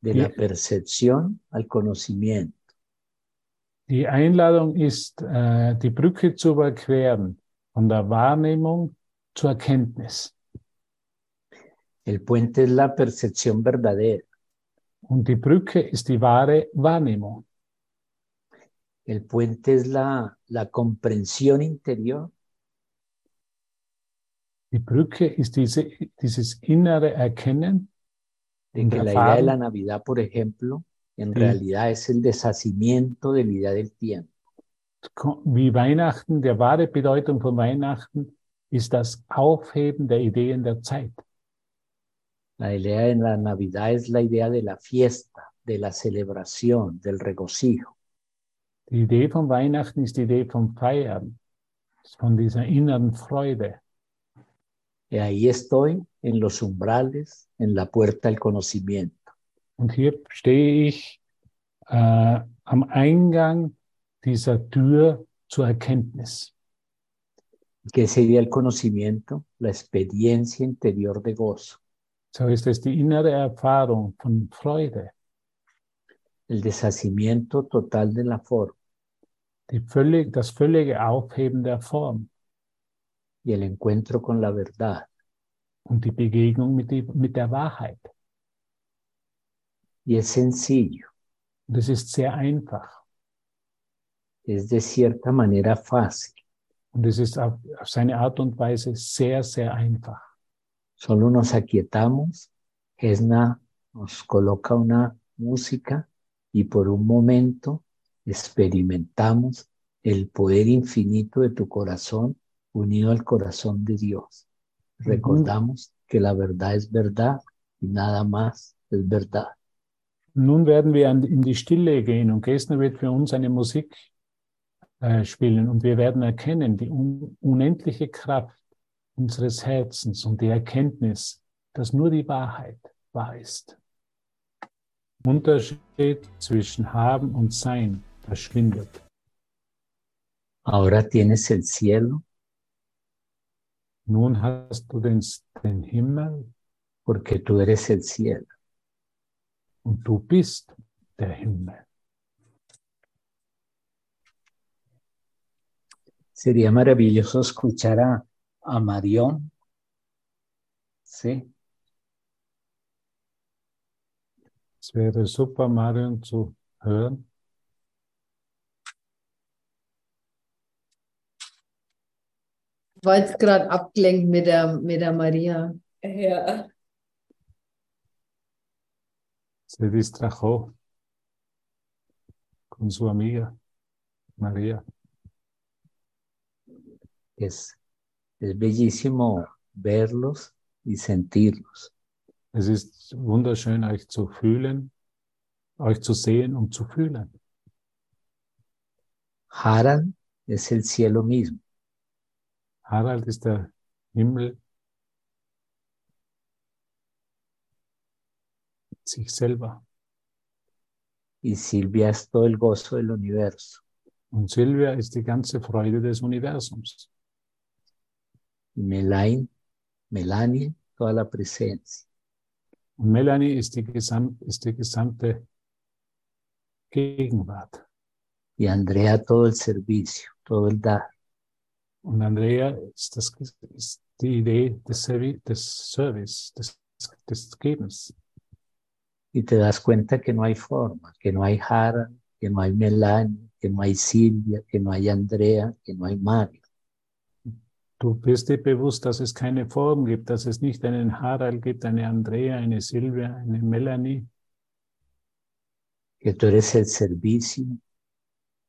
de la percepción al conocimiento. Die Einladung ist, äh, die Brücke zu überqueren von der Wahrnehmung zur Erkenntnis. El puente es la percepción verdadera. Und die Brücke ist die wahre Wahrnehmung. El puente es la, la comprensión interior Die Brücke ist diese, dieses innere Erkennen de que la idea de la Navidad, por ejemplo, en Sí. realidad es el deshacimiento de la idea del tiempo. wie Weihnachten, der wahre Bedeutung von Weihnachten ist das Aufheben der Ideen der Zeit. La idea de la Navidad es la idea de la fiesta, de la celebración, del regocijo. Die Idee von Weihnachten ist die Idee vom Feiern, von dieser inneren Freude. Y ahí estoy en los umbrales, en la puerta del conocimiento. Und hier stehe ich äh, am Eingang dieser Tür zur Erkenntnis. ¿Qué sería el conocimiento? La experiencia interior de gozo, So ist es die innere Erfahrung von Freude, el deshacimiento total de la forma die völlig, das völlige Aufheben der Form y el encuentro con la verdad. und die Begegnung mit, die, mit der Wahrheit. Y es sencillo, Und es ist sehr einfach. es de cierta manera fácil. Und es ist auf, auf seine Art und Weise sehr, sehr einfach. Solo nos aquietamos, Esna nos coloca una música y por un momento experimentamos el poder infinito de tu corazón unido al corazón de Dios. Recordamos que la verdad es verdad y nada más es verdad. Nun werden wir in die Stille gehen und Gessner wird für uns eine Musik äh, spielen und wir werden erkennen die un unendliche Kraft unseres Herzens und die Erkenntnis, dass nur die Wahrheit wahr ist. Unterschied zwischen Haben und Sein verschwindet. Ahora tienes el cielo Nun hast du den, den Himmel porque tú eres el cielo. und du bist der Himmel. Sería maravilloso escuchar a, a Marión. Sí, Es wäre super, Marion zu hören. Ich war jetzt gerade abgelenkt mit der, mit der Maria. Ja. Se distrajo con su amiga María. es, es bellísimo verlos y sentirlos. Es ist wunderschön, euch zu fühlen, euch zu sehen und zu fühlen. Haran es el cielo mismo. Harald ist der Himmel sich selber. y Silvia es todo el gozo del universo. Und Silvia ist die ganze Freude des Universums. Melain, Melanie, toda la presencia. Melanie ist die, Gesamt, ist die gesamte Gegenwart. Y Andrea todo el servicio, todo el dar. Und Andrea ist, das, ist die Idee des, Servi des Service, des, des Gebens. Y te das cuenta que no hay forma, que no hay Haran, que no hay Melanie, que no hay Silvia, que no hay Andrea, que no hay Mario. Du bist dir bewusst, dass es keine Form gibt, dass es nicht einen Harald gibt, eine Andrea, eine Silvia, eine Melanie, Que tú eres el servicio,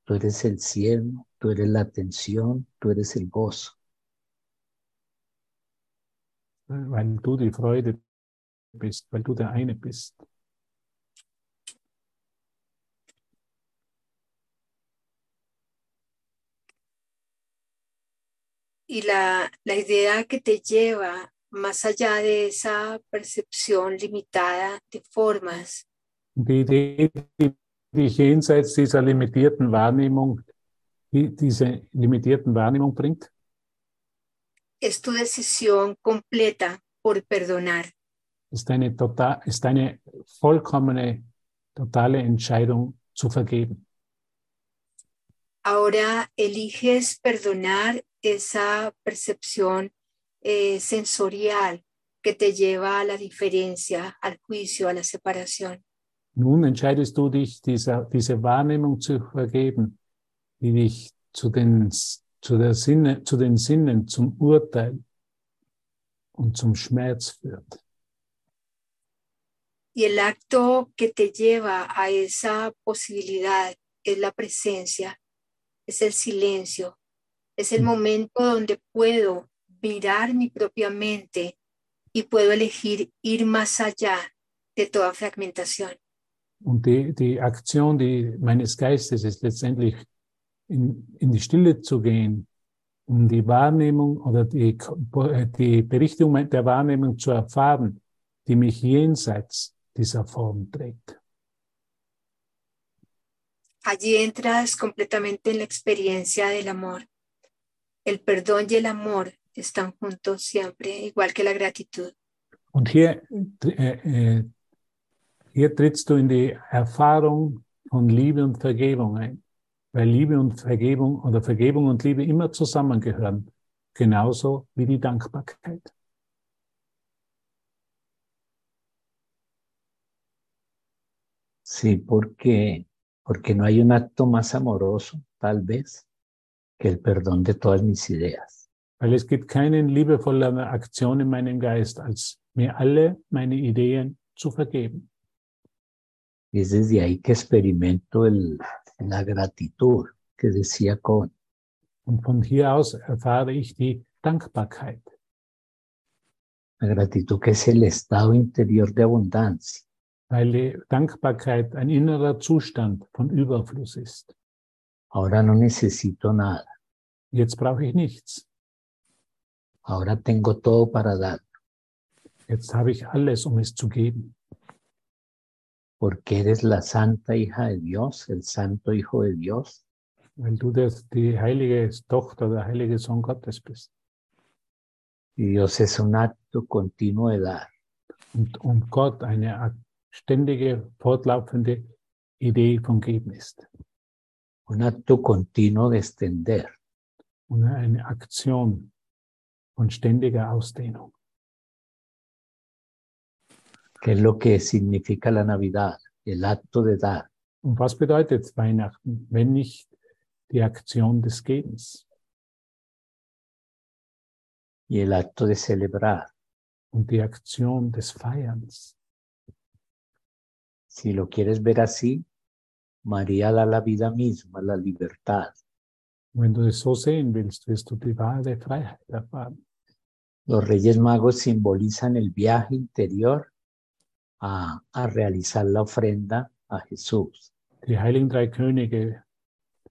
tú eres el cielo, tú eres la atención, tú eres el gozo. weil du die Freude bist, weil du der eine bist. Y la, la idea que te lleva más allá de esa percepción limitada de formas Die Idee, die dich jenseits dieser limitierten Wahrnehmung, die diese limitierten Wahrnehmung bringt, es tu decisión completa por perdonar. ist eine, total, ist eine vollkommene, totale Entscheidung zu vergeben. Ahora eliges perdonar esa percepción eh, sensorial que te lleva a la diferencia, al juicio, a la separación. Nun entscheidest du dich, diese, diese Wahrnehmung zu vergeben, die dich zu den, zu, der Sinne, zu den Sinnen, zum Urteil und zum Schmerz führt. Y el acto que te lleva a esa posibilidad es la presencia, es el silencio, es el momento donde puedo mirar mi propia mente y puedo elegir ir más allá de toda fragmentación. Und die, die Aktion die, meines Geistes ist letztendlich in, in die Stille zu gehen, um die Wahrnehmung oder die, die Berichtigung der Wahrnehmung zu erfahren, die mich jenseits dieser Form trägt. Allí entras completamente en la experiencia del amor. El perdón y el amor están juntos siempre, igual que la gratitud. Und hier, äh, äh, hier trittst du in die Erfahrung von Liebe und Vergebung ein, weil Liebe und Vergebung oder Vergebung und Liebe immer zusammengehören, genauso wie die Dankbarkeit. Sí, porque, porque no hay un acto más amoroso, tal vez, que el perdón de todas mis ideas. Weil es gibt keine liebevollere Aktion in meinem Geist, als mir alle meine Ideen zu vergeben. Y es desde ahí que experimento el, la gratitud que decía Cohen. Und von hier aus erfahre ich die Dankbarkeit. La gratitud que es el estado interior de abundancia. weil die Dankbarkeit ein innerer Zustand von Überfluss ist. Ahora no necesito nada. Jetzt brauche ich nichts. Ahora tengo todo para dar, Jetzt habe ich alles, um es zu geben, porque eres la santa hija de Dios, el santo hijo de Dios. weil du das, die heilige Tochter, der heilige Sohn Gottes bist. Y Dios es un acto continuo de dar. Und, und Gott eine ständige, fortlaufende Idee von Geben ist. Un acto continuo de extender. Und eine Aktion von ständiger Ausdehnung. ¿Qué es lo que significa la Navidad? El acto de dar. Und was bedeutet Weihnachten, wenn nicht die Aktion des Gebens y el acto de celebrar. und die Aktion des Feierns? Si lo quieres ver así, María da la vida misma, la libertad. Wenn du es so sehen willst, wirst du die wahre Freiheit erfahren. Los Reyes Magos simbolizan el viaje interior a, a realizar la ofrenda a Jesús. Die heiligen drei Könige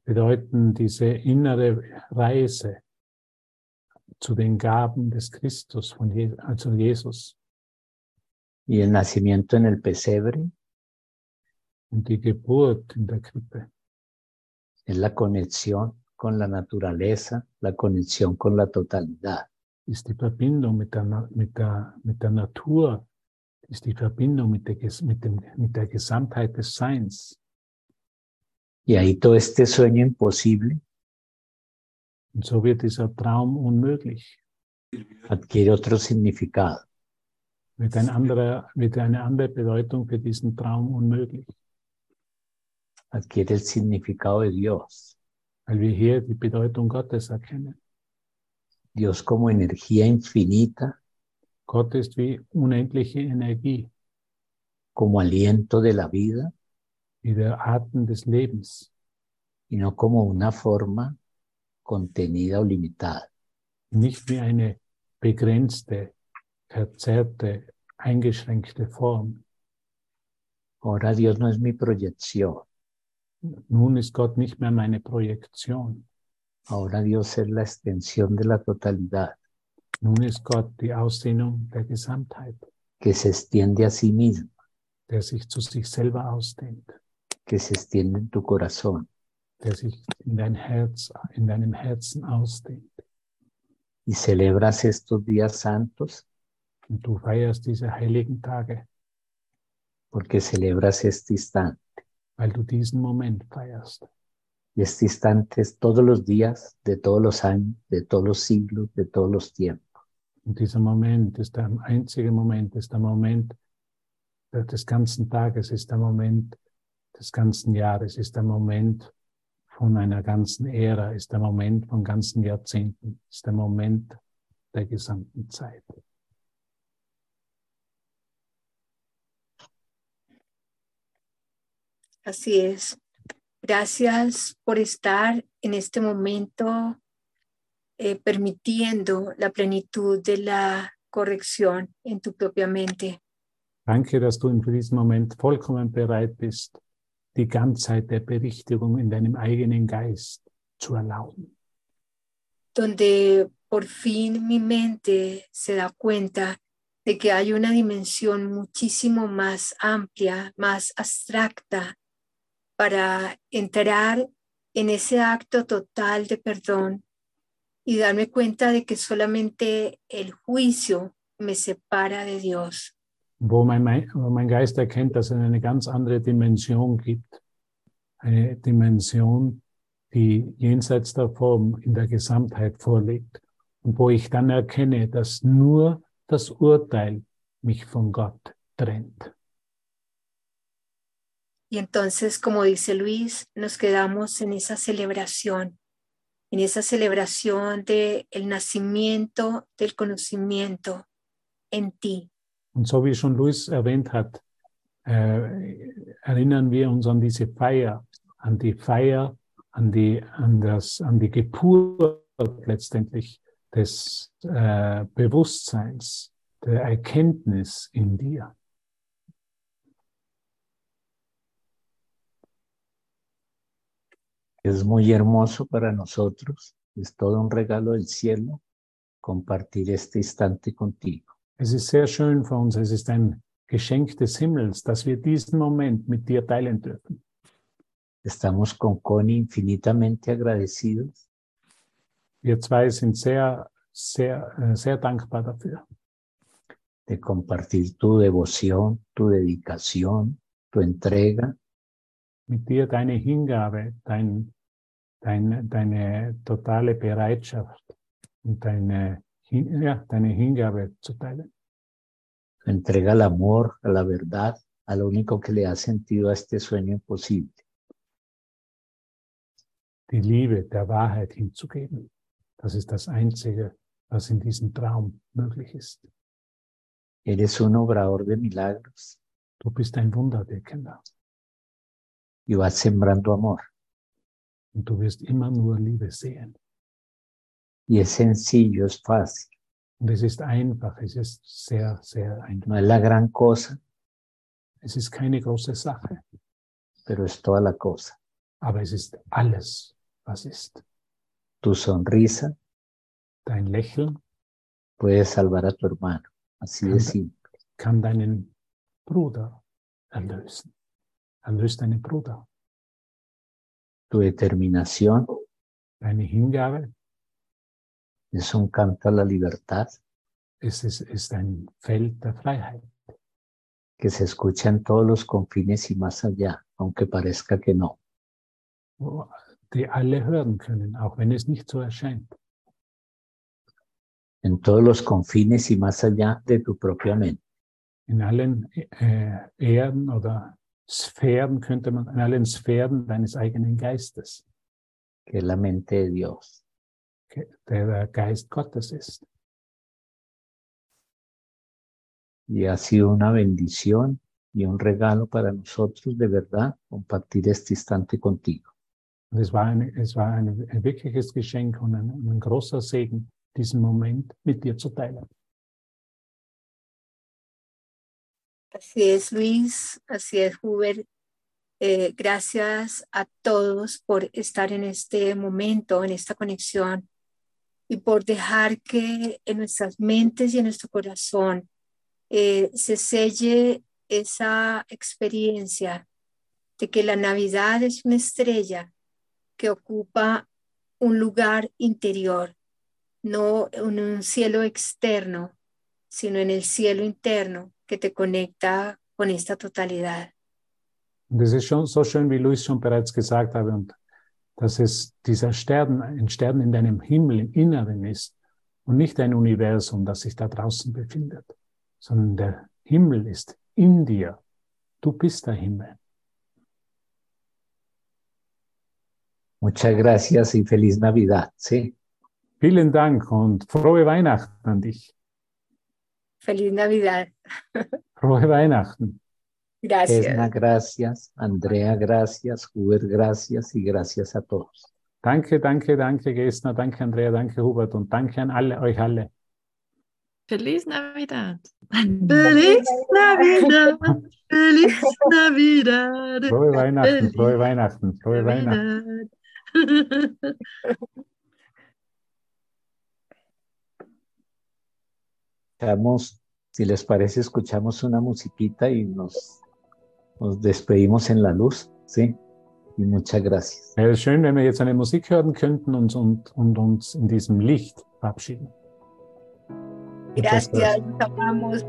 bedeuten diese innere Reise zu den Gaben des Christus, von Je also Jesus. Y el nacimiento en el pesebre Und die Geburt in der Krippe es la conexión con la naturaleza, la conexión con la totalidad. ist die Verbindung mit der, mit der, mit der Natur, ist die Verbindung mit der, mit, dem, mit der Gesamtheit des Seins. Y ahí todo este sueño imposible Und so wird dieser Traum unmöglich. adquiere otro significado. Wird, ein anderer, wird eine andere Bedeutung für diesen Traum unmöglich. Adquiere el significado de Dios. Dios como energía infinita, Gott ist wie unendliche Energie, como aliento de la vida wie der Atem des Lebens, y no como una forma contenida o limitada. nicht wie eine begrenzte, verzerrte, eingeschränkte Form. Ahora Dios no es mi proyección, Nun ist Gott nicht mehr meine Projektion. ahora Dios es la extensión de la totalidad Nun ist Gott die Ausdehnung der Gesamtheit, que se extiende a sí misma, der sich zu sich selber ausdehnt, que se extiende en tu corazón der sich in dein Herz, in deinem Herzen ausdehnt. y celebras estos días santos Und du feierst diese heiligen Tage, porque celebras este instante. Weil du diesen Moment feierst. Y este instante es todos los días, de todos los años, de todos los siglos, de todos los tiempos. Und dieser Moment ist der einzige Moment, ist der Moment des ganzen Tages, ist der Moment des ganzen Jahres, ist der Moment von einer ganzen Ära, ist der Moment von ganzen Jahrzehnten, ist der Moment der gesamten Zeit. Así es. Gracias por estar en este momento eh, permitiendo la plenitud de la corrección en tu propia mente. Danke, dass du in diesem Moment vollkommen bereit bist, die Ganzheit der Berichtigung in deinem eigenen Geist zu erlauben. donde por fin mi mente se da cuenta de que hay una dimensión muchísimo más amplia, más abstracta, para entrar en ese acto total de perdón y darme cuenta de que solamente el juicio me separa de Dios. Wo mein, wo mein Geist erkennt, dass es eine ganz andere Dimension gibt. Eine Dimension, die jenseits der Form in der Gesamtheit vorliegt. Und wo ich dann erkenne, dass nur das Urteil mich von Gott trennt. Y entonces, como dice Luis, nos quedamos en esa celebración, en esa celebración del el nacimiento del conocimiento en ti. Und so wie schon Luis erwähnt hat, äh, erinnern wir uns an diese Feier, an die Feier, an die, an das, an die Geburt letztendlich des äh, Bewusstseins, der Erkenntnis in dir. Es muy hermoso para nosotros, es todo un regalo del cielo compartir este instante contigo. Es ist sehr schön für uns, es ist ein Geschenk des Himmels, dass wir diesen Moment mit dir teilen dürfen. Estamos con Connie infinitamente agradecidos Wir zwei sind sehr, sehr, äh, sehr dankbar dafür, de compartir tu devoción, tu dedicación, tu entrega mit dir deine Hingabe, dein, dein, deine totale Bereitschaft und deine, ja, deine Hingabe zu teilen. tu entrega al amor, a la verdad, a lo único que le da sentido a este sueño posible. die Liebe der Wahrheit hinzugeben. Das ist das Einzige, was in diesem Traum möglich ist. Eres un obrador de milagros Du bist ein Wunderwirkender y vas sembrando amor. Und du wirst immer nur Liebe sehen. Y es sencillo, es fácil, Und es ist einfach, es ist sehr, sehr einfach. no es la gran cosa, Es ist keine große Sache, pero es toda la cosa. aber es ist alles, was ist. Tu sonrisa Dein Lächeln puede salvar a tu hermano, así de simple. kann deinen Bruder erlösen. Erlöst deinen Bruder. Tu determinación Deine Hingabe es un canto a la libertad es, ist, ist ein Feld der Freiheit. que se escucha en todos los confines y más allá, aunque parezca que no. wo die alle hören können, auch wenn es nicht so erscheint. En todos los confines y más allá de tu propia mente. In allen äh, Erden oder Sphären könnte man, in allen Sphären deines eigenen Geistes, que la mente de Dios. der der Geist Gottes ist. Y ha sido una bendición y un regalo para nosotros de verdad compartir este instante contigo. Und es war, eine, es war ein, ein wirkliches Geschenk und ein, ein großer Segen, diesen Moment mit dir zu teilen. Así es, Luis, así es, Hubert. Eh, gracias a todos por estar en este momento, en esta conexión y por dejar que en nuestras mentes y en nuestro corazón eh, se selle esa experiencia de que la Navidad es una estrella que ocupa un lugar interior, no en un cielo externo, sino en el cielo interno que te conecta con esta totalidad. Und es ist schon so schön, wie Luis schon bereits gesagt habe, und dass es dieser Stern, ein Stern in deinem Himmel, im Inneren ist und nicht ein Universum, das sich da draußen befindet, sondern der Himmel ist in dir. Du bist der Himmel. Muchas gracias y feliz Navidad. Sí. Vielen Dank und frohe Weihnachten an dich. Feliz Navidad. Frohe Weihnachten. Gracias. Esna, gracias. Andrea, gracias. Hubert, gracias. Y gracias a todos. Danke, danke, danke, Gestner, danke, Andrea, danke, Hubert und danke an alle, euch alle. Feliz Navidad. Feliz Navidad. Feliz Navidad. Frohe Weihnachten, frohe Weihnachten, frohe Weihnachten. Escuchamos, si les parece, escuchamos una musiquita y nos, nos despedimos en la luz. Sí. Y muchas gracias. Wäre schön, wenn wir jetzt eine Musik hören könnten und, und, und uns in diesem Licht verabschieden. Muchas Gracias. Los amamos.